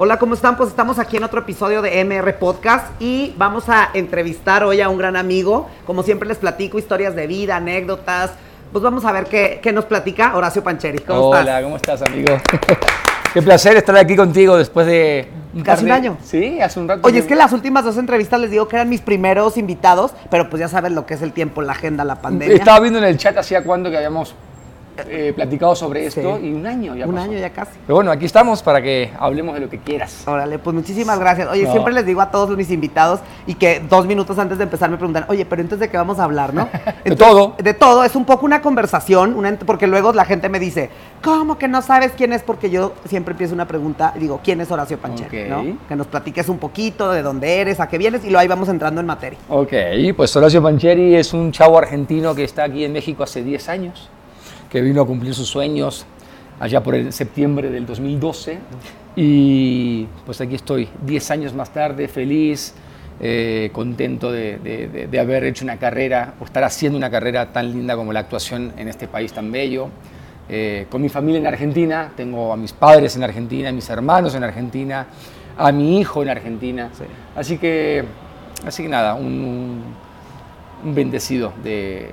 Hola, ¿cómo están? Pues estamos aquí en otro episodio de MR Podcast y vamos a entrevistar hoy a un gran amigo. Como siempre les platico historias de vida, anécdotas. Pues vamos a ver qué, qué nos platica Horacio Pancheri. ¿Cómo Hola, estás? ¿cómo estás, amigo? Qué placer estar aquí contigo después de... Casi un par de- año. Sí, hace un rato. Oye, es que las últimas dos entrevistas les digo que eran mis primeros invitados, pero pues ya sabes lo que es el tiempo, la agenda, la pandemia. Estaba viendo en el chat hacía cuándo que habíamos eh, platicado sobre esto Sí. y un año ya un pasó. año ya casi. Pero bueno, aquí estamos para que hablemos de lo que quieras. Órale, pues muchísimas gracias. Oye, No. siempre les digo a todos mis invitados y que dos minutos antes de empezar me preguntan, oye, pero entonces de qué vamos a hablar, ¿no? De todo. De todo, es un poco una conversación, una porque luego la gente me dice, ¿cómo que no sabes quién es? Porque yo siempre empiezo una pregunta y digo, ¿quién es Horacio. ¿no? Que nos platiques un poquito de dónde eres, a qué vienes y luego ahí vamos entrando en materia. Ok, pues Horacio Pancheri es un chavo argentino que está aquí en México hace 10 años, que vino a cumplir sus sueños allá por el septiembre del 2012 y pues aquí estoy 10 años más tarde, feliz, eh, contento de, de- de- haber hecho una carrera o estar haciendo una carrera tan linda como la actuación en este país tan bello. Eh, con mi familia en Argentina, tengo a mis padres en Argentina, a mis hermanos en Argentina, a mi hijo en Argentina. Sí. Así que, así que nada, un- un bendecido de,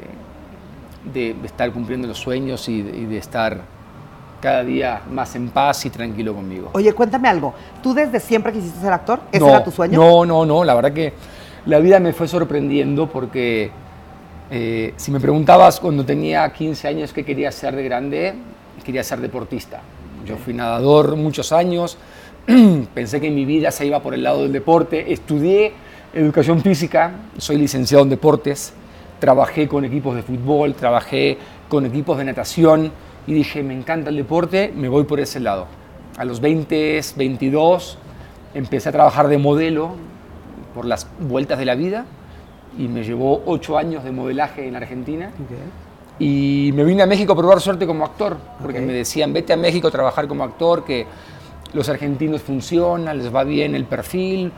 de estar cumpliendo los sueños y de, y de estar cada día más en paz y tranquilo conmigo. Oye, cuéntame algo, ¿tú desde siempre quisiste ser actor? ¿Ese No, era tu sueño? No, no, no, la verdad que la vida me fue sorprendiendo porque eh, si me preguntabas cuando tenía 15 años qué quería ser de grande, quería ser deportista. Yo fui nadador muchos años, pensé que mi vida se iba por el lado del deporte, estudié educación física, soy licenciado en deportes, trabajé con equipos de fútbol, trabajé con equipos de natación y dije, me encanta el deporte, me voy por ese lado. A los 20, 22, empecé a trabajar de modelo por las vueltas de la vida y me llevó ocho años de modelaje en Argentina. Ok. Y me vine a México a probar suerte como actor, porque Ok. me decían, vete a México a trabajar como actor, que los argentinos funcionan, les va bien el perfil.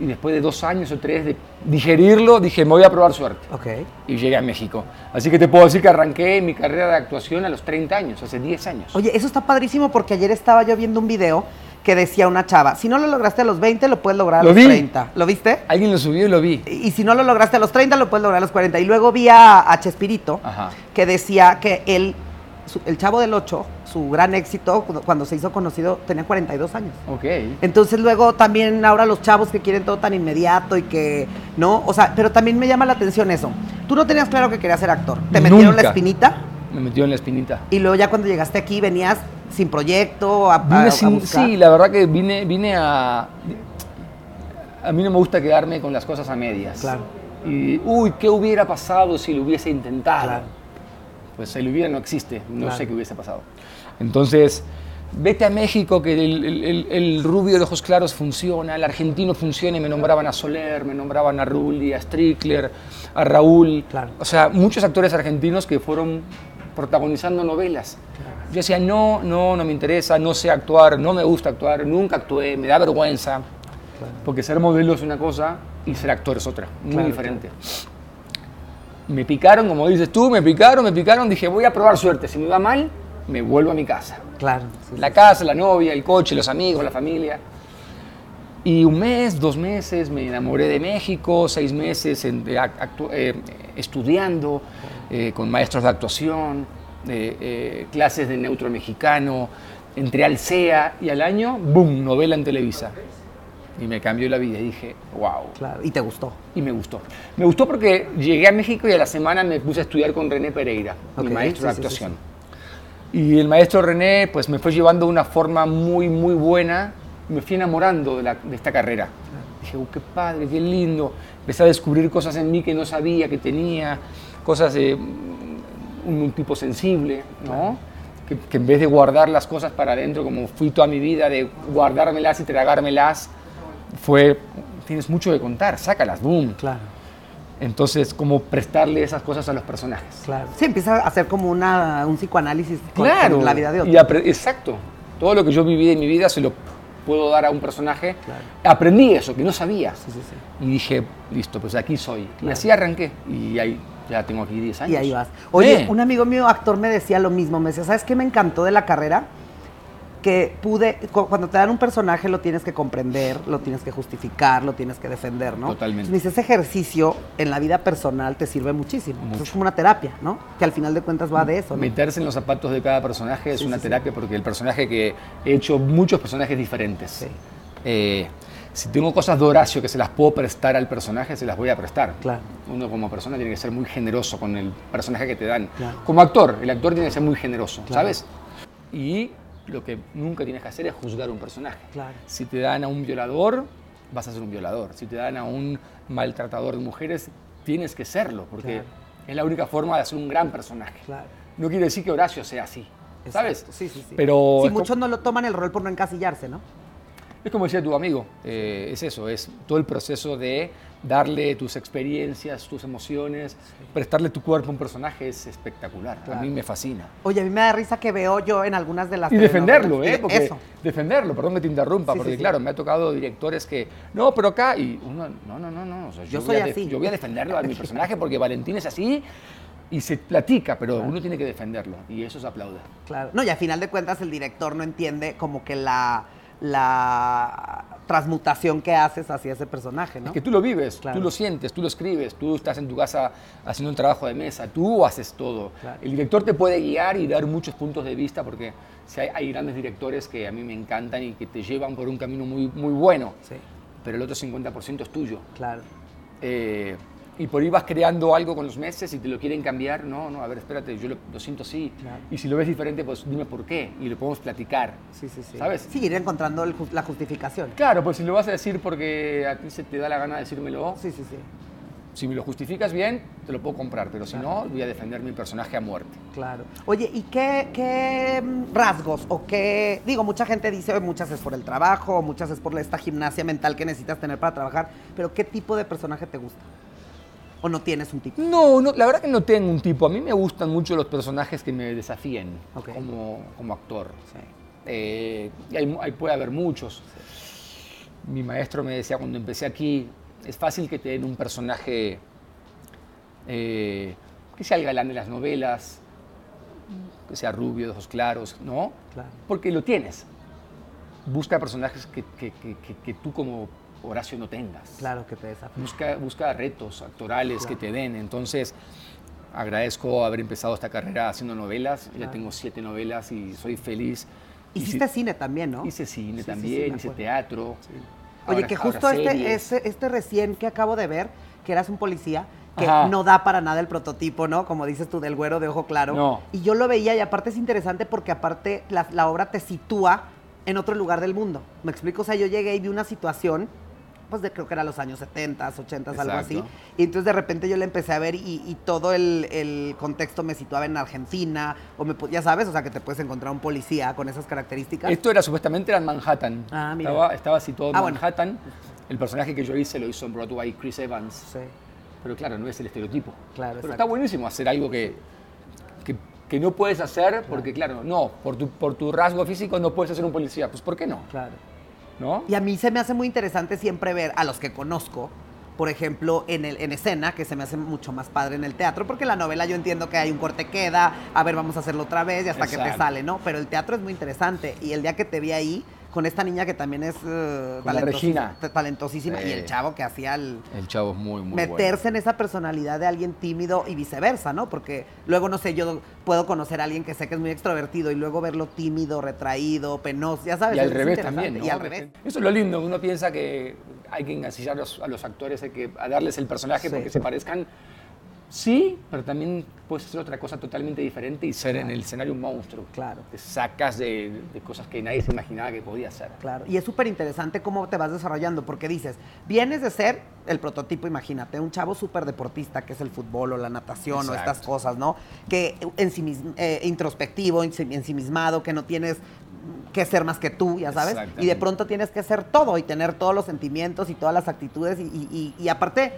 Y después de dos años o tres de digerirlo, dije, me voy a probar suerte. Ok. Y llegué a México. Así que te puedo decir que arranqué mi carrera de actuación a los 30 años, hace 10 años. Oye, eso está padrísimo porque ayer estaba yo viendo un video que decía una chava, si no lo lograste a los 20, lo puedes lograr a Lo los vi. 30. ¿Lo viste? Alguien lo subió y lo vi. Y si no lo lograste a los 30, lo puedes lograr a los 40. Y luego vi a, a Chespirito, Ajá. que decía que él, su- el chavo del 8, su gran éxito cuando- se hizo conocido, tenía 42 años. Ok. Entonces luego también ahora los chavos que quieren todo tan inmediato y que, ¿no? O sea, pero también me llama la atención eso. Tú no tenías claro que querías ser actor. Te metieron la espinita Me metió en la espinita. y luego ya cuando llegaste aquí venías sin proyecto, a, a- Vine a sin- buscar. sí, la verdad que vine, vine a... A mí no me gusta quedarme con las cosas a medias. Claro. Y, uy, ¿qué hubiera pasado si lo hubiese intentado? Claro. Pues el hubiera no existe, no Claro. sé qué hubiese pasado. Entonces, vete a México, que el, el- el- el rubio de ojos claros funciona, el argentino funciona y me nombraban a Soler, me nombraban a Rulli, a Strickler, a Raúl. Claro. O sea, muchos actores argentinos que fueron protagonizando novelas. Yo decía, no, no, no me interesa, no sé actuar, no me gusta actuar, nunca actué, me da vergüenza. Porque ser modelo es una cosa y ser actor es otra, muy Claro, diferente. Me picaron, como dices tú, me picaron, me picaron, dije, voy a probar suerte, si me va mal, me vuelvo a mi casa. Claro. sí, La casa, la novia, el coche, los amigos, la familia. Y un mes, dos meses, me enamoré de México, seis meses en- actu- eh, estudiando eh, con maestros de actuación, eh, eh, clases de neutro mexicano, entré al CEA y al año, ¡boom!, novela en Televisa. Y me cambió la vida y dije, wow. Claro. Y te gustó. Y me gustó. Me gustó porque llegué a México y a la semana me puse a estudiar con René Pereira, Ok, mi maestro de sí, sí, sí, actuación. Y el maestro René pues me fue llevando de una forma muy, muy buena. Me fui enamorando de, la- de esta carrera. Dije, "Oh, qué padre, qué lindo. Empecé a descubrir cosas en mí que no sabía que tenía, cosas de mm, un, un tipo sensible, ¿no? Que, que en vez de guardar las cosas para adentro, como fui toda mi vida, de guardármelas y tragármelas, fue, tienes mucho que contar, sácalas, boom. Claro. Entonces, como prestarle esas cosas a los personajes. Claro. Sí, empieza a hacer como una, un psicoanálisis con, Claro. con la vida de otro. Y exacto. Todo lo que yo viví en mi vida se lo puedo dar a un personaje. Claro. Aprendí eso, que no sabía. Sí, sí, sí. Y dije, listo, pues aquí soy. Y así arranqué. Y ahí ya tengo aquí 10 años. Y ahí vas. Oye, un amigo mío, actor, me decía lo mismo. Me decía, ¿sabes qué me encantó de la carrera? Que pude, cu- cuando te dan un personaje lo tienes que comprender, lo tienes que justificar, lo tienes que defender, ¿no? Totalmente. Entonces, ese ejercicio en la vida personal te sirve muchísimo. Es como una terapia, ¿no? Que al final de cuentas va de eso, ¿no? Meterse en los zapatos de cada personaje es Sí, una sí, sí. terapia porque el personaje que he hecho muchos personajes diferentes. Sí. Eh, si tengo cosas de Horacio que se las puedo prestar al personaje, se las voy a prestar. Claro. Uno como persona tiene que ser muy generoso con el personaje que te dan. Claro. Como actor, el actor tiene que ser muy generoso, Claro. ¿sabes? Y lo que nunca tienes que hacer es juzgar a un personaje. Claro. Si te dan a un violador, vas a ser un violador. Si te dan a un maltratador de mujeres, tienes que serlo, porque Claro. es la única forma de hacer un gran personaje. Claro. No quiere decir que Horacio sea así, ¿sabes? Sí, sí, sí. Pero Sí, muchos no lo toman el rol por no encasillarse, ¿no? es como decía tu amigo, eh, es eso, es todo el proceso de darle tus experiencias, tus emociones, prestarle tu cuerpo a un personaje es espectacular. Claro. A mí me fascina. Oye, a mí me da risa que veo yo en algunas de las Y defenderlo. ¿eh? Porque Eso. defenderlo, perdón que te interrumpa, Sí, porque sí. claro, me ha tocado directores que, no, pero acá, y uno, no, no, no, no, o sea, Yo voy soy a así. yo voy a defenderlo a mi personaje porque Valentín es así y se platica, pero uno tiene que defenderlo y eso se aplaude. Claro. No, y a final de cuentas el director no entiende como que la, la transmutación que haces hacia ese personaje, ¿no? Es que tú lo vives, Claro. tú lo sientes, tú lo escribes, tú estás en tu casa haciendo un trabajo de mesa, tú haces todo. Claro. El director te puede guiar y dar muchos puntos de vista porque si hay, hay grandes directores que a mí me encantan y que te llevan por un camino muy, muy bueno, Sí, pero el otro 50% es tuyo. claro. Eh, y por ahí vas creando algo con los meses y te lo quieren cambiar. No, no, a ver, espérate, yo lo, lo siento así. Claro. Y si lo ves diferente, pues dime por qué y lo podemos platicar. Sí, sí, sí. ¿Sabes? Sí, ir encontrando el la justificación. Claro, pues si lo vas a decir porque a ti se te da la gana de decírmelo, Sí, sí, sí. si me lo justificas bien, te lo puedo comprar, pero si no, voy a defender mi personaje a muerte. Claro. Oye, ¿y qué, qué mm, rasgos o qué... Digo, mucha gente dice, "Oye, muchas es por el trabajo, muchas es por esta gimnasia mental que necesitas tener para trabajar, pero ¿qué tipo de personaje te gusta? ¿O no tienes un tipo? No, no, la verdad que no tengo un tipo. A mí me gustan mucho los personajes que me desafíen como, como actor. Sí. Eh, y hay, hay- puede haber muchos. Mi maestro me decía cuando empecé aquí, es fácil que te den un personaje eh, que sea el galán de las novelas, que sea rubio, de ojos claros, ¿no? Claro. Porque lo tienes. Busca personajes que- que- que tú como Horacio no tengas. Claro que te desafía. Busca, busca retos actorales Claro. que te den. Entonces, agradezco haber empezado esta carrera haciendo novelas. Ya Claro. tengo siete novelas y soy feliz. Hiciste cine también, ¿no? Hice cine Sí, sí, sí, también, me hice teatro. Oye, Ahora- que ahora justo este, este, este recién que acabo de ver, que eras un policía, que Ajá. no da para nada el prototipo, ¿no? Como dices tú, del güero de ojo claro. No. Y yo lo veía y aparte es interesante porque aparte la, la obra te sitúa en otro lugar del mundo. ¿Me explico? O sea, yo llegué y vi una situación, pues de creo que era los años 70, 80, algo así. Exacto. Y entonces de repente yo la empecé a ver y, y todo el, el contexto me situaba en Argentina, o me, ya sabes, o sea, que te puedes encontrar un policía con esas características. Esto era supuestamente era en Manhattan. Ah, mira. Estaba, estaba situado en Ah, bueno. Manhattan. El personaje que yo hice lo hizo en Broadway Chris Evans. Sí, Pero claro, no es el estereotipo. Claro, Pero exacto. está buenísimo hacer algo que, que, que no puedes hacer porque, claro, no, por tu, por tu rasgo físico no puedes hacer un policía. Pues ¿por qué no? claro. ¿No? Y a mí se me hace muy interesante siempre ver a los que conozco, por ejemplo, en, el, en escena, que se me hace mucho más padre en el teatro, porque la novela yo entiendo que hay un corte queda, a ver, vamos a hacerlo otra vez y hasta que te sale, ¿no? Pero el teatro es muy interesante. Y el día que te vi ahí, con esta niña que también es ta- talentosísima, y el chavo que hacía el... El chavo es muy, muy meterse en esa personalidad de alguien tímido y viceversa, ¿no? Porque luego, no sé, yo puedo conocer a alguien que sé que es muy extrovertido y luego verlo tímido, retraído, penoso, ya sabes. Y al es revés también, ¿no? Y al revés. Eso es lo lindo, uno piensa que hay que engasillar a los, a los actores, hay que a darles el personaje Sí. porque se parezcan. Sí, pero también puedes hacer otra cosa totalmente diferente y ser en el escenario un monstruo. Claro. Te sacas de, de cosas que nadie se imaginaba que podía hacer. Claro, y es súper interesante cómo te vas desarrollando, porque dices, vienes de ser el prototipo, imagínate, un chavo súper deportista, que es el fútbol o la natación o estas cosas, ¿no? Que ensimis- eh, introspectivo, ensi- ensimismado, que no tienes que ser más que tú, ya sabes, y de pronto tienes que ser todo y tener todos los sentimientos y todas las actitudes, y, y- y- y aparte,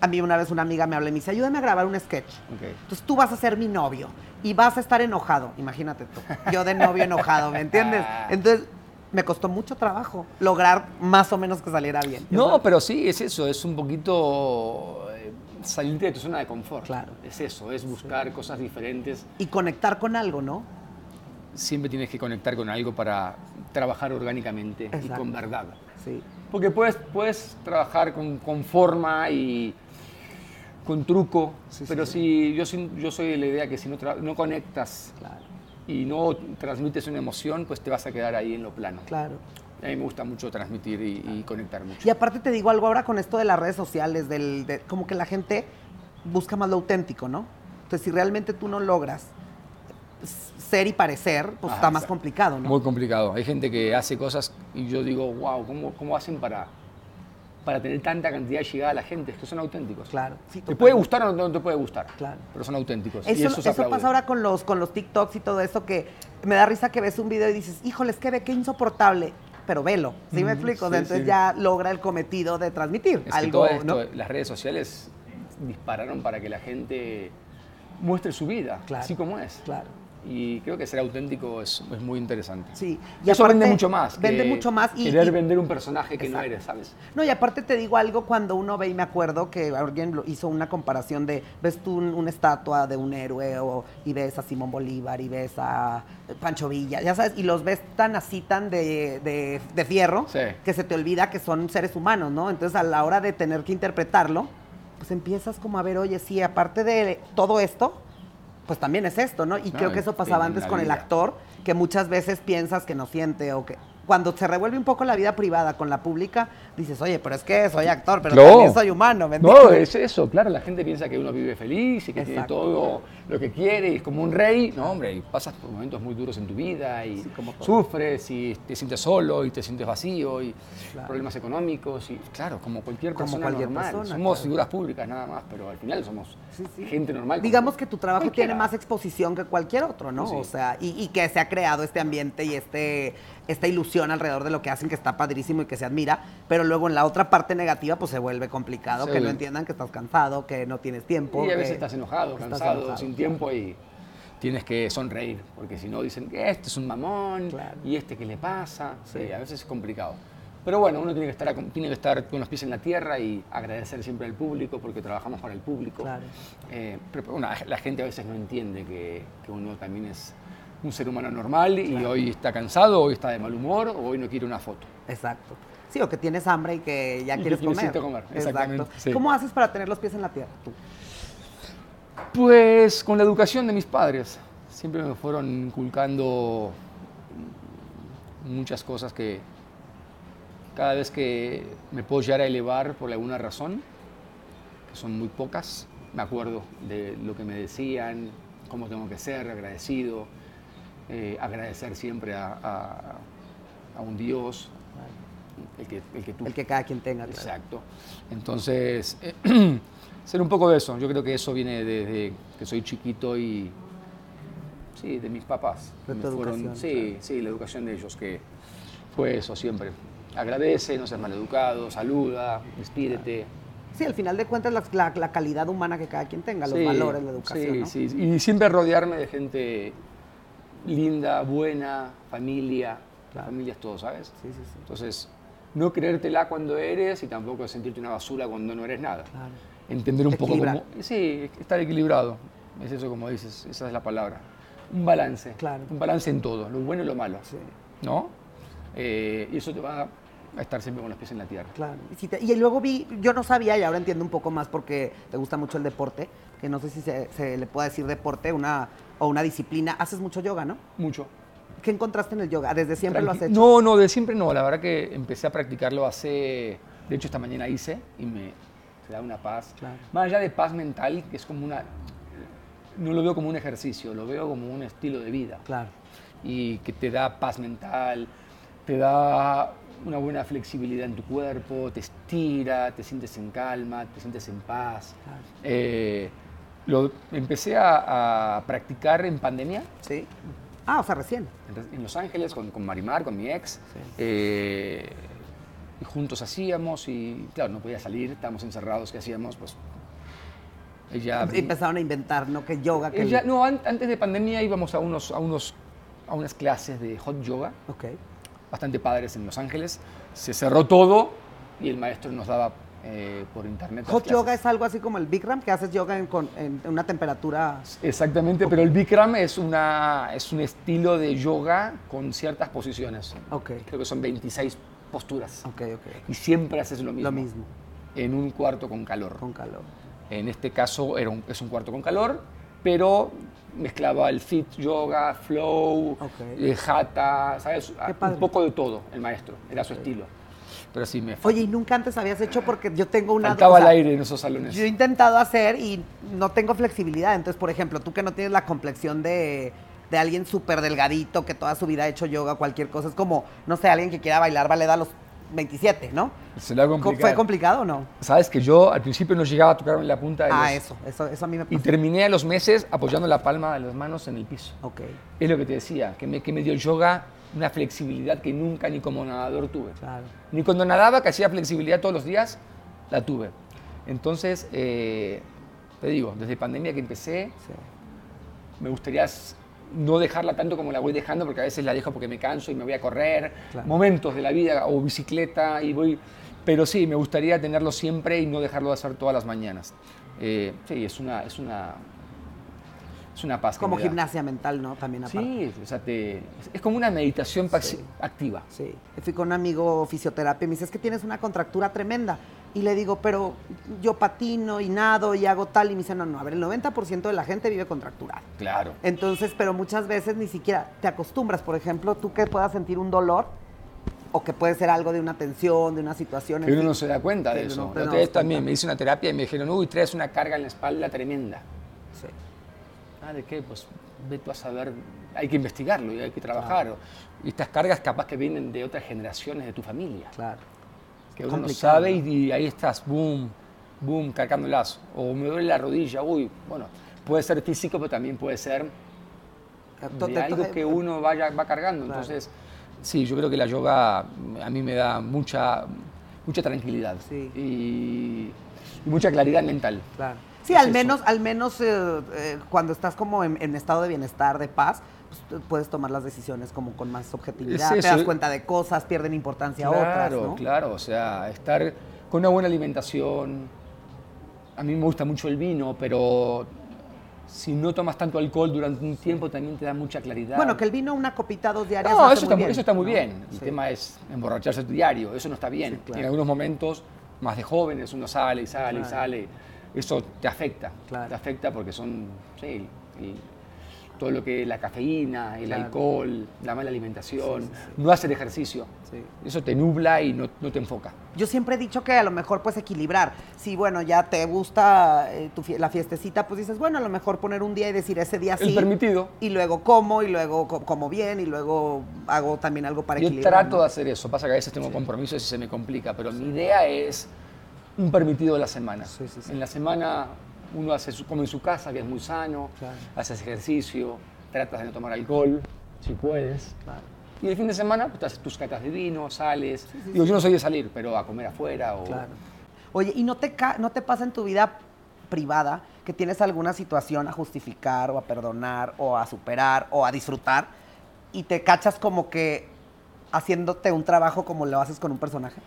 a mí una vez una amiga me habló y me dice, ayúdame a grabar un sketch. Entonces tú vas a ser mi novio y vas a estar enojado, imagínate tú. Yo de novio enojado, ¿me entiendes? Entonces me costó mucho trabajo lograr más o menos que saliera bien. ¿ya No, sabes? pero sí, es eso, es un poquito eh, salirte de tu zona de confort. Claro. Es eso, es buscar cosas diferentes. Y conectar con algo, ¿no? siempre tienes que conectar con algo para trabajar orgánicamente y con verdad. Sí. Porque puedes, puedes trabajar con, con forma y con truco, Sí, pero sí. si yo, soy- yo soy de la idea que si no, no conectas Claro, y no transmites una emoción, pues te vas a quedar ahí en lo plano. claro. A mí me gusta mucho transmitir y, y conectar mucho. Y aparte te digo algo ahora con esto de las redes sociales, del, de- como que la gente busca más lo auténtico, ¿no? Entonces, si realmente tú no logras ser y parecer, pues Ajá, está más complicado, ¿no? Muy complicado. Hay gente que hace cosas y yo digo, wow, ¿cómo, cómo hacen para, para tener tanta cantidad de llegada a la gente? Es que son auténticos. Claro. sí, Te puede gustar o no te puede gustar, Claro. pero son auténticos. y Eso, eso pasa ahora con los, con los TikToks y todo eso que me da risa que ves un video y dices, híjole, es que ve qué insoportable, pero velo. ¿Sí me explico? sí, Entonces sí. ya logra el cometido de transmitir Es que algo, todo esto, ¿no? las redes sociales dispararon para que la gente muestre su vida, Claro. así como es. Claro. Y creo que ser auténtico es, es muy interesante. Sí. Y eso vende mucho más. Vende que mucho más y, Querer y- vender un personaje que no eres, ¿sabes? No, y aparte te digo algo cuando uno ve, y me acuerdo que alguien hizo una comparación de, ves tú un- una estatua de un héroe o, y ves a Simón Bolívar y ves a Pancho Villa, ya sabes, y los ves tan así, tan de, de- de fierro, Sí. que se te olvida que son seres humanos, ¿no? Entonces a la hora de tener que interpretarlo, pues empiezas como a ver, oye, sí, aparte de todo esto, pues también es esto, ¿no? Y No, creo que eso pasaba antes con el actor, que muchas veces piensas que no siente o que cuando se revuelve un poco la vida privada con la pública, dices, oye, pero es que soy actor, pero Claro. también soy humano, ¿me No, es eso, claro, la gente piensa que uno vive feliz y que tiene todo lo que quiere y es como un rey. No, hombre, y pasas por momentos muy duros en tu vida y Sí, como todo. sufres y te sientes solo y te sientes vacío y Claro. problemas económicos y claro, como cualquier Como persona cualquier normal. persona, somos claro. figuras públicas nada más, pero al final somos Sí, sí. gente normal. Digamos que tu trabajo cualquiera. tiene más exposición que cualquier otro, ¿no? O sea, y, y que se ha creado este ambiente y este, esta ilusión alrededor de lo que hacen que está padrísimo y que se admira, pero luego en la otra parte negativa pues se vuelve complicado, Sí. que no entiendan que estás cansado, que no tienes tiempo. Y a que veces estás enojado, estás cansado, enojado, sin. Tiempo y tienes que sonreír, porque si no dicen que este es un mamón Claro. y este qué le pasa. Sí, Sí. a veces es complicado. Pero bueno, uno tiene que, estar, tiene que estar con los pies en la tierra y agradecer siempre al público, porque trabajamos para el público. Claro. Eh, pero bueno, la gente a veces no entiende que, que uno también es un ser humano normal y hoy está cansado, hoy está de mal humor, o hoy no quiere una foto. Exacto. Sí, o que tienes hambre y que ya Y que quieres comer. comer, Exacto. exactamente, sí. ¿Cómo haces para tener los pies en la tierra tú? Pues con la educación de mis padres. Siempre me fueron inculcando muchas cosas que cada vez que me puedo llegar a elevar por alguna razón, que son muy pocas, me acuerdo de lo que me decían, cómo tengo que ser, agradecido, eh, agradecer siempre a, un Dios, el que, el que tú El que cada quien tenga. claro. Exacto. Entonces, eh, ser un poco de eso. Yo creo que eso viene desde que soy chiquito y. Sí, de mis papás. De tu educación, sí, sí, la educación de ellos, que fue eso siempre. Agradece, no seas maleducado, saluda, despídete. Sí, al final de cuentas la, la- la calidad humana que cada quien tenga, los Sí, valores, la educación, sí, ¿no? sí. Y siempre rodearme de gente linda, buena, familia. Claro. Familia es todo, ¿sabes? Sí, sí, sí. Entonces, no creértela cuando eres y tampoco sentirte una basura cuando no eres nada. Claro. Entender un poco cómo... Sí, estar equilibrado. Es eso como dices, esa es la palabra. Un balance. Claro. Un balance en todo, lo bueno y lo malo. Sí. ¿No? Eh, y eso te va a estar siempre con los pies en la tierra. Claro. Y, si te- y luego vi, yo no sabía y ahora entiendo un poco más porque te gusta mucho el deporte, que no sé si se, se le puede decir deporte una, o una disciplina. Haces mucho yoga, ¿no? Mucho. ¿Qué encontraste en el yoga? ¿Desde siempre lo has hecho? No, no, de siempre no. La verdad que empecé a practicarlo hace. De hecho, esta mañana hice y me te da una paz. Claro. Más allá de paz mental, que es como una. No lo veo como un ejercicio, lo veo como un estilo de vida. Claro. Y que te da paz mental, te da una buena flexibilidad en tu cuerpo, te estira, te sientes en calma, te sientes en paz. Claro. Eh, lo empecé a, a practicar en pandemia ¿Sí? Ah, o sea, recién. en Los Ángeles con, con Marimar, con mi ex. Sí. eh, y juntos hacíamos y claro, no podía salir, estábamos encerrados, ¿qué hacíamos? Pues ella... Empezaron a inventar, ¿no? Que yoga, que... ella- no, an- antes de pandemia íbamos a, unos, a, unos, a unas clases de hot yoga, Ok. bastante padres en Los Ángeles. Se cerró todo y el maestro nos daba eh, por internet. Hot yoga es algo así como el Bikram, que haces yoga en, con- en una temperatura... Exactamente, pero el Bikram es, una, es un estilo de yoga con ciertas posiciones. Ok, Creo que son 26 posturas. ok, ok. Y siempre haces lo mismo. Lo mismo, En un cuarto con calor. con calor. En este caso era un- es un cuarto con calor, pero mezclaba el fit yoga, flow, hatha, ¿sabes? Padre. Un poco de todo, el maestro, era su estilo. Pero sí, me Oye, ¿y nunca antes habías hecho? Porque yo tengo una... faltaba o sea, el aire en esos salones. Yo he intentado hacer y no tengo flexibilidad. Entonces, por ejemplo, tú que no tienes la complexión de, de alguien súper delgadito que toda su vida ha hecho yoga, cualquier cosa, es como, no sé, alguien que quiera bailar ballet a los 27, ¿no? Se le va a Co- complicar. ¿Fue complicado o no? Sabes que yo al principio no llegaba a tocarme la punta de Ah, los- eso, eso, eso a mí me Y pasó. terminé a los meses apoyando la palma de las manos en el piso. Ok, Es lo que te decía, que me, que me dio el yoga una flexibilidad que nunca ni como nadador tuve. claro. Ni cuando nadaba, que hacía flexibilidad todos los días, la tuve. Entonces, eh, te digo, desde pandemia que empecé, Sí. me gustaría no dejarla tanto como la voy dejando, porque a veces la dejo porque me canso y me voy a correr, Claro. momentos de la vida, o bicicleta, y voy... Pero sí, me gustaría tenerlo siempre y no dejarlo de hacer todas las mañanas. Eh, sí, es una, es una, es una paz. Como gimnasia mental, ¿no? También aparte. Sí, o sea, te- es como una meditación Sí. activa. Sí, fui con un amigo fisioterapia y me dice, es que tienes una contractura tremenda. Y le digo, pero yo patino y nado y hago tal. Y me dice, no, no, a ver, el 90% de la gente vive contracturada. Claro. Entonces, pero muchas veces ni siquiera te acostumbras. Por ejemplo, tú que puedas sentir un dolor o que puede ser algo de una tensión, de una situación. Pero uno fin. no se da cuenta de eso. no vez también me hice una terapia y me dijeron, uy, traes una carga en la espalda tremenda. Sí, Ah, ¿de qué? Pues ve tú a saber, hay que investigarlo y hay que trabajar. Y estas cargas capaz que vienen de otras generaciones de tu familia. claro. Que uno Complicado, sabe y, y ahí estás, boom, boom, cargándolas. O me duele la rodilla, uy, bueno, puede ser físico, pero también puede ser de algo que uno vaya, va cargando. Claro. Entonces, sí, yo creo que la yoga a mí me da mucha, mucha tranquilidad Sí. y, y mucha claridad mental. Claro. Sí, al menos, al menos eh, eh, cuando estás como en, en estado de bienestar, de paz, pues, puedes tomar las decisiones como con más objetividad. Es Te das cuenta de cosas, pierden importancia otras, Claro, ¿no? claro, o sea, estar con una buena alimentación. A mí me gusta mucho el vino, pero si no tomas tanto alcohol durante un tiempo también te da mucha claridad. Bueno, que el vino una copita dos diarias No, eso está, bien, eso está muy ¿no? bien. El Sí. tema es emborracharse diario, eso no está bien. Sí, claro. En algunos momentos, más de jóvenes, uno sale y sale y Claro. sale. Eso te afecta. Claro. Te afecta porque son, sí, el- todo lo que la cafeína, el Claro. alcohol, la mala alimentación, Sí, sí, sí. no hacer ejercicio. Eso te nubla y no, no te enfoca. Yo siempre he dicho que a lo mejor pues equilibrar. Si bueno, ya te gusta eh, tu fie- la fiestecita, pues dices, bueno, a lo mejor poner un día y decir ese día El sí. permitido. Y luego como, y luego co- como bien, y luego hago también algo para Yo equilibrar. trato ¿no? de hacer eso. Pasa que a veces tengo compromisos y se me complica, pero mi idea es un permitido de la semana. Sí, sí, sí. En la semana uno hace su, come en su casa, que es muy sano, Claro. haces ejercicio, tratas de no tomar alcohol, si puedes. Claro. Y el fin de semana pues, te haces tus catas de vino, sales. Digo, yo no soy de salir, pero a comer afuera o... Claro. Oye, ¿y no te, no te pasa en tu vida privada que tienes alguna situación a justificar o a perdonar o a superar o a disfrutar y te cachas como que haciéndote un trabajo como lo haces con un personaje?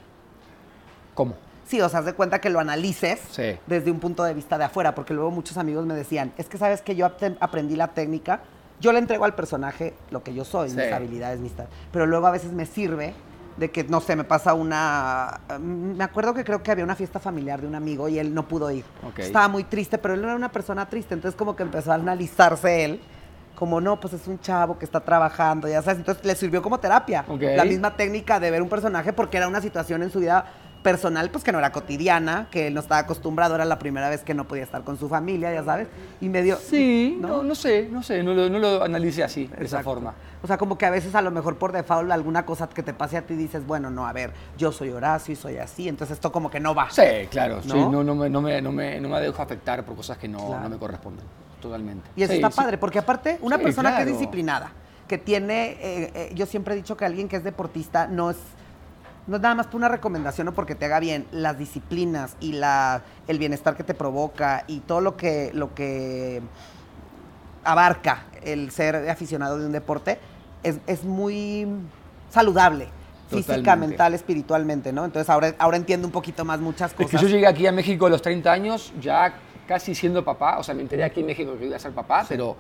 ¿Cómo? Sí, o sea, haz de cuenta que lo analices Sí. desde un punto de vista de afuera, porque luego muchos amigos me decían, es que sabes que yo ap- aprendí la técnica, yo le entrego al personaje lo que yo soy, Sí. mis habilidades, mis tal, pero luego a veces me sirve de que, no sé, me pasa una... mm, Me acuerdo que creo que había una fiesta familiar de un amigo y él no pudo ir. Estaba muy triste, pero él no era una persona triste, entonces como que empezó a analizarse él, como no, pues es un chavo que está trabajando, ya sabes, entonces le sirvió como terapia. La misma técnica de ver un personaje porque era una situación en su vida personal, pues que no era cotidiana, que él no estaba acostumbrado, era la primera vez que no podía estar con su familia, ya sabes, y me dio... Sí, no, no sé, no sé, no lo, no lo analicé así, de esa forma. O sea, como que a veces a lo mejor por default alguna cosa que te pase a ti dices, bueno, no, a ver, yo soy Horacio y soy así, entonces esto como que no va. Sí, claro, ¿No? sí, no, no, me, no, me, no, me, no me dejo afectar por cosas que no, Claro. no me corresponden, totalmente. Y eso Sí, está sí. padre, porque aparte, una Sí, persona que es disciplinada, que tiene, eh, eh, yo siempre he dicho que alguien que es deportista no es, no es nada más por una recomendación o porque te haga bien, las disciplinas y la, el bienestar que te provoca y todo lo que, lo que abarca el ser aficionado de un deporte es, es muy saludable. física, mental, espiritualmente, ¿no? Entonces ahora, ahora entiendo un poquito más muchas Es cosas. que yo llegué aquí a México a los 30 años, ya casi siendo papá, o sea, me enteré aquí en México que iba a ser papá, pero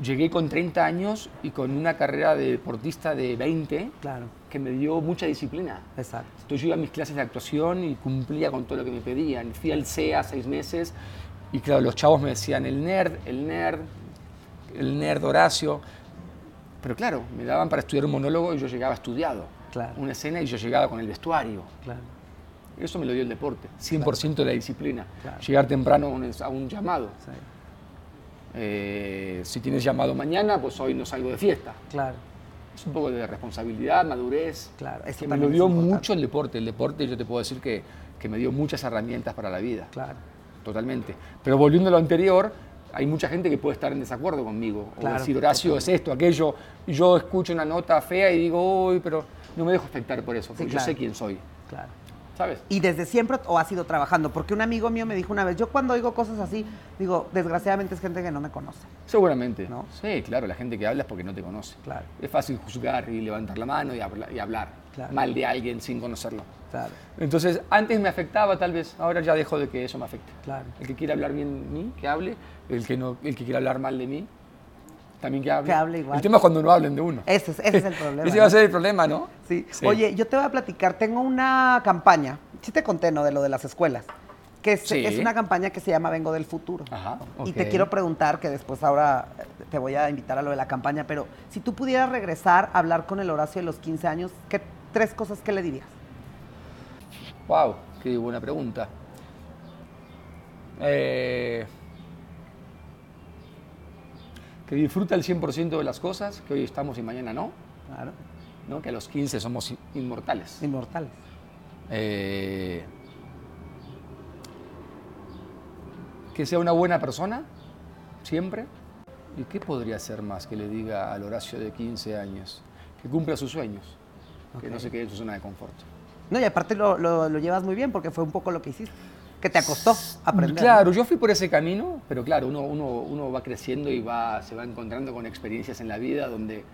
llegué con 30 años y con una carrera de deportista de 20 Claro, que me dio mucha disciplina. exacto. Entonces yo iba a mis clases de actuación y cumplía con todo lo que me pedían. Fui al CEA seis meses y claro, los chavos me decían el nerd, el nerd, el nerd Horacio. Pero claro, me daban para estudiar un monólogo y yo llegaba estudiado. Claro. Una escena y yo llegaba con el vestuario. Claro. Eso me lo dio el deporte, 100% de la disciplina. Claro. Llegar temprano a un, a un llamado. Sí, Eh, si tienes llamado mañana, pues hoy no salgo de fiesta. claro, Es un poco de responsabilidad, madurez. claro. Eso que me lo dio mucho el deporte. El deporte yo te puedo decir que, que me dio muchas herramientas para la vida. Claro, Totalmente. Pero volviendo a lo anterior, hay mucha gente que puede estar en desacuerdo conmigo. Claro, o decir, Horacio, es esto, aquello. Yo escucho una nota fea y digo, uy, pero no me dejo afectar por eso, porque yo claro. sé quién soy. claro. ¿Sabes? Y desde siempre o has ido trabajando, porque un amigo mío me dijo una vez, yo cuando oigo cosas así, digo, desgraciadamente es gente que no me conoce. Seguramente. ¿No? Sí, claro, la gente que habla es porque no te conoce. Claro. Es fácil juzgar y levantar la mano y, habla- y hablar Claro. mal de alguien sin conocerlo. Claro, Entonces, antes me afectaba tal vez, ahora ya dejo de que eso me afecte. claro. El que quiera hablar bien de mí, que hable. El que, no, el que quiera hablar mal de mí, también que hable. Que hable igual. El tema es cuando no hablen de uno. Ese es, ese es el problema. Ese va a ser el problema, ¿no? Sí. Sí. Oye, yo te voy a platicar, tengo una campaña, sí te conté, ¿no? De lo de las escuelas, que es, Sí. es una campaña que se llama Vengo del Futuro. Ajá, Y te quiero preguntar, que después ahora te voy a invitar a lo de la campaña, pero si tú pudieras regresar a hablar con el Horacio de los 15 años, ¿qué tres cosas que le dirías? Wow, qué buena pregunta. Eh, que disfruta el 100% de las cosas, que hoy estamos y mañana no, Claro. ¿no? que a los 15 somos in- inmortales. Inmortales. Eh, que sea una buena persona, siempre. ¿Y qué podría ser más que le diga al Horacio de 15 años? Que cumpla sus sueños, que no se quede en su zona de confort. No, y aparte lo, lo- lo llevas muy bien porque fue un poco lo que hiciste, que te acostó aprender. Claro, yo fui por ese camino, pero claro, uno, uno, uno va creciendo y va, se va encontrando con experiencias en la vida donde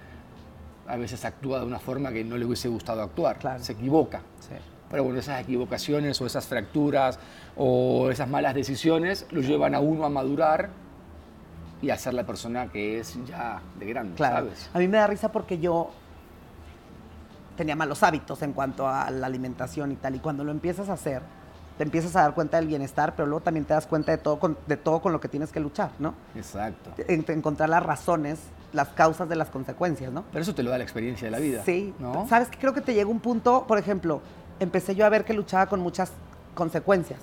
a veces actúa de una forma que no le hubiese gustado actuar, Claro. se equivoca. Sí. Pero bueno, esas equivocaciones o esas fracturas o esas malas decisiones lo llevan a uno a madurar y a ser la persona que es ya de grande, Claro. ¿sabes? A mí me da risa porque yo tenía malos hábitos en cuanto a la alimentación y tal. Y cuando lo empiezas a hacer, te empiezas a dar cuenta del bienestar, pero luego también te das cuenta de todo con, de todo con lo que tienes que luchar, ¿no? Exacto. En- encontrar las razones, las causas de las consecuencias, ¿no? Pero eso te lo da la experiencia de la vida. Sí. ¿no? ¿Sabes que Creo que te llegó un punto, por ejemplo, empecé yo a ver que luchaba con muchas consecuencias.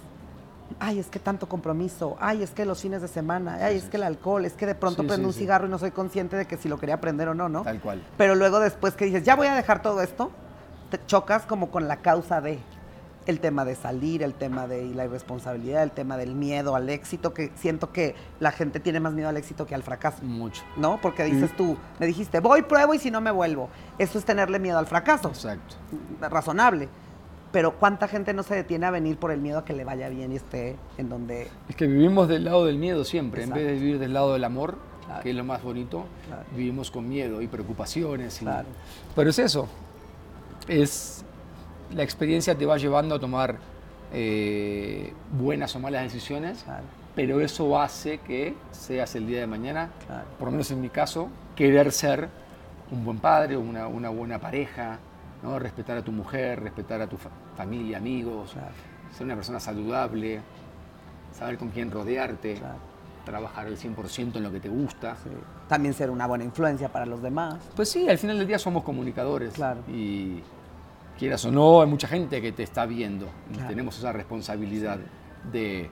Ay, es que tanto compromiso. Ay, es que los fines de semana. Ay, es que el alcohol. Es que de pronto Sí, prendo sí, un cigarro y no soy consciente de que si lo quería prender o no, ¿no? Tal cual. Pero luego después que dices, ya voy a dejar todo esto, te chocas como con la causa de el tema de salir, el tema de la irresponsabilidad, el tema del miedo al éxito, que siento que la gente tiene más miedo al éxito que al fracaso. Mucho. ¿No? Porque dices tú, me dijiste, voy, pruebo y si no me vuelvo. Eso es tenerle miedo al fracaso. Exacto. Razonable. Pero ¿cuánta gente no se detiene a venir por el miedo a que le vaya bien y esté en donde... Es que vivimos del lado del miedo siempre, Exacto. en vez de vivir del lado del amor, Claro. que es lo más bonito, Claro. vivimos con miedo y preocupaciones. y- Claro. Pero es eso, es la experiencia te va llevando a tomar eh, buenas o malas decisiones, Claro. pero eso hace que seas el día de mañana, Claro. por lo menos en mi caso, querer ser un buen padre, una, una buena pareja, ¿no? respetar a tu mujer, respetar a tu fa- familia, amigos, Claro. ser una persona saludable, saber con quién rodearte, trabajar el 100% en lo que te gusta. Sí. También ser una buena influencia para los demás. Pues sí, al final del día somos comunicadores. Claro. Y quieras o no, hay mucha gente que te está viendo. Claro. tenemos esa responsabilidad de,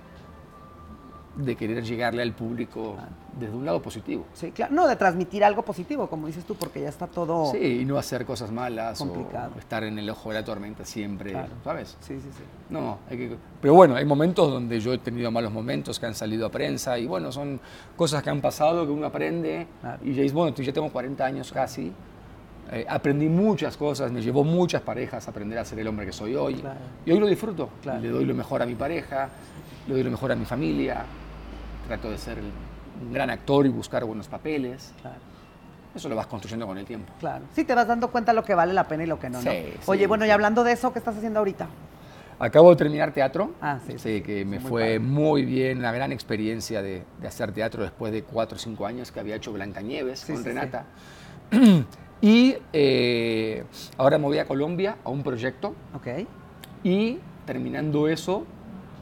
de querer llegarle al público desde un lado positivo. Sí, claro. No, de transmitir algo positivo, como dices tú, porque ya está todo... Sí, y no hacer cosas malas Complicado. o estar en el ojo de la tormenta siempre, Claro. ¿sabes? Sí, sí, sí. No, hay que... Pero bueno, hay momentos donde yo he tenido malos momentos que han salido a prensa y bueno, son cosas que han pasado que uno aprende. Claro. Y ya bueno, ya tengo 40 años casi. Eh, aprendí muchas cosas, me llevó muchas parejas a aprender a ser el hombre que soy hoy. Claro. Y hoy lo disfruto. Claro. Le doy lo mejor a mi pareja, le doy lo mejor a mi familia. Trato de ser un gran actor y buscar buenos papeles. Claro. eso lo vas construyendo con el tiempo. Claro. Sí, te vas dando cuenta lo que vale la pena y lo que no, ¿no? Sí, Oye, sí, bueno, y hablando de eso, ¿qué estás haciendo ahorita? Acabo de terminar teatro. Ah, sí, sí, que me muy fue padre. muy bien, una gran experiencia de, de hacer teatro después de cuatro o cinco años que había hecho Blancanieves con. Renata. y eh, ahora me voy a Colombia a un proyecto Ok. y terminando eso,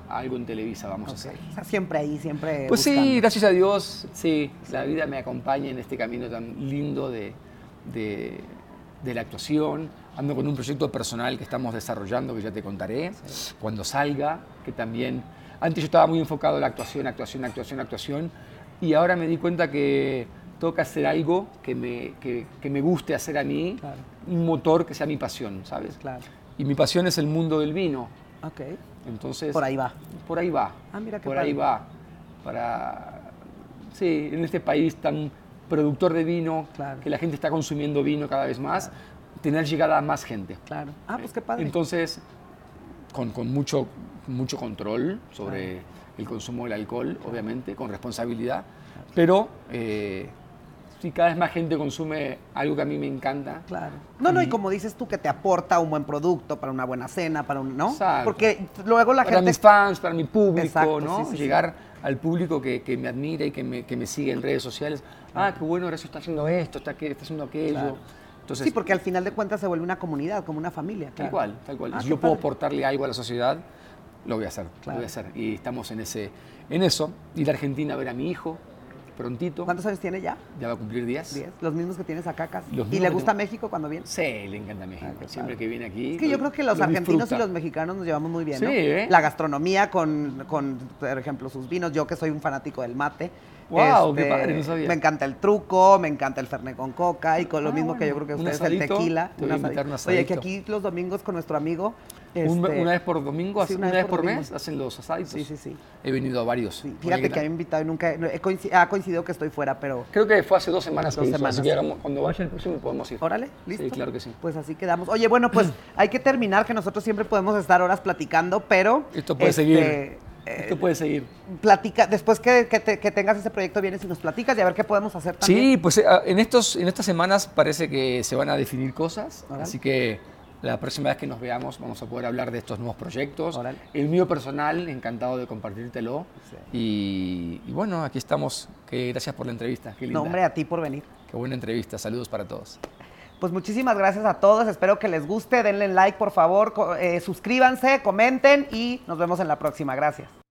algo en Televisa vamos a hacer. O sea, siempre ahí, siempre. Pues sí, gracias a Dios, sí, la vida me acompaña en este camino tan lindo de, de- de la actuación. Ando con un proyecto personal que estamos desarrollando, que ya te contaré, cuando salga, que también... Antes yo estaba muy enfocado en la actuación, actuación, actuación, actuación, y ahora me di cuenta que toca hacer algo que me, que, que me guste hacer a mí, Claro. un motor que sea mi pasión, ¿sabes? Claro. Y mi pasión es el mundo del vino. Ok. Entonces, Por ahí va. Por ahí va. Ah, mira qué Por padre. ahí va. Para, sí, en este país tan productor de vino, Claro. que la gente está consumiendo vino cada vez más, tener llegada a más gente. Claro. Ah, pues qué padre. Entonces, con, con mucho, mucho control sobre el consumo del alcohol, obviamente, con responsabilidad, pero eh, si cada vez más gente consume algo que a mí me encanta, Claro. No, no, y como dices tú, que te aporta un buen producto para una buena cena, para un. ¿No? Exacto. Porque luego la para gente. mis fans, para mi público, Exacto, ¿no? sí, sí, sí. Llegar al público que, que me admira y que me, que me sigue en redes sociales. Ah, qué bueno, Horacio está haciendo esto, está, está haciendo aquello. Claro. Entonces, sí, porque al final de cuentas se vuelve una comunidad, como una familia. tal claro. cual, tal cual. Ah, si yo puedo aportarle algo a la sociedad, lo voy a hacer, lo voy a hacer. Y estamos en, ese, en eso. Ir a Argentina a ver a mi hijo prontito. ¿Cuántos años tiene ya? Ya va a cumplir 10. Diez. Los mismos que tienes acá casi. Los ¿Y le gusta. México cuando viene? Sí, le encanta México. Ah, qué Siempre padre. que viene aquí. Es que yo creo que los lo argentinos disfruta. y los mexicanos nos llevamos muy bien, ¿no? Sí, ¿eh? La gastronomía con, con, por ejemplo, sus vinos. Yo que soy un fanático del mate. este, Guau, qué padre, no sabía. Me encanta el truco, me encanta el fernet con coca y con lo Ah, mismo que yo creo que ustedes el tequila. te voy a un invitar un asadito. Oye, que aquí los domingos con nuestro amigo. Este, una vez por domingo, sí, una, vez por, mes, hacen los asaditos. Sí, sí, sí. He venido a varios. Sí, Fíjate ¿qué que tal? me ha invitado y nunca he ha coincidido que estoy fuera, pero Creo que fue hace dos semanas Dos que hizo, semanas. así que hagamos- cuando vaya el próximo podemos ir. órale, listo. Sí, claro que sí. Pues así quedamos. Oye, bueno, pues hay que terminar, que nosotros siempre podemos estar horas platicando, pero Esto puede este, seguir. eh, Esto puede seguir. platica, después que, que te- que tengas ese proyecto vienes y nos platicas y a ver qué podemos hacer también. Sí, pues eh, en, estos, en estas semanas parece que se van a definir cosas, así que la próxima vez que nos veamos vamos a poder hablar de estos nuevos proyectos. El mío personal, encantado de compartírtelo. Y, y bueno, aquí estamos. Que gracias por la entrevista. Qué linda. No, hombre, a ti por venir. Qué buena entrevista. Saludos para todos. Pues muchísimas gracias a todos, espero que les guste, denle like por favor, eh, suscríbanse, comenten y nos vemos en la próxima. Gracias.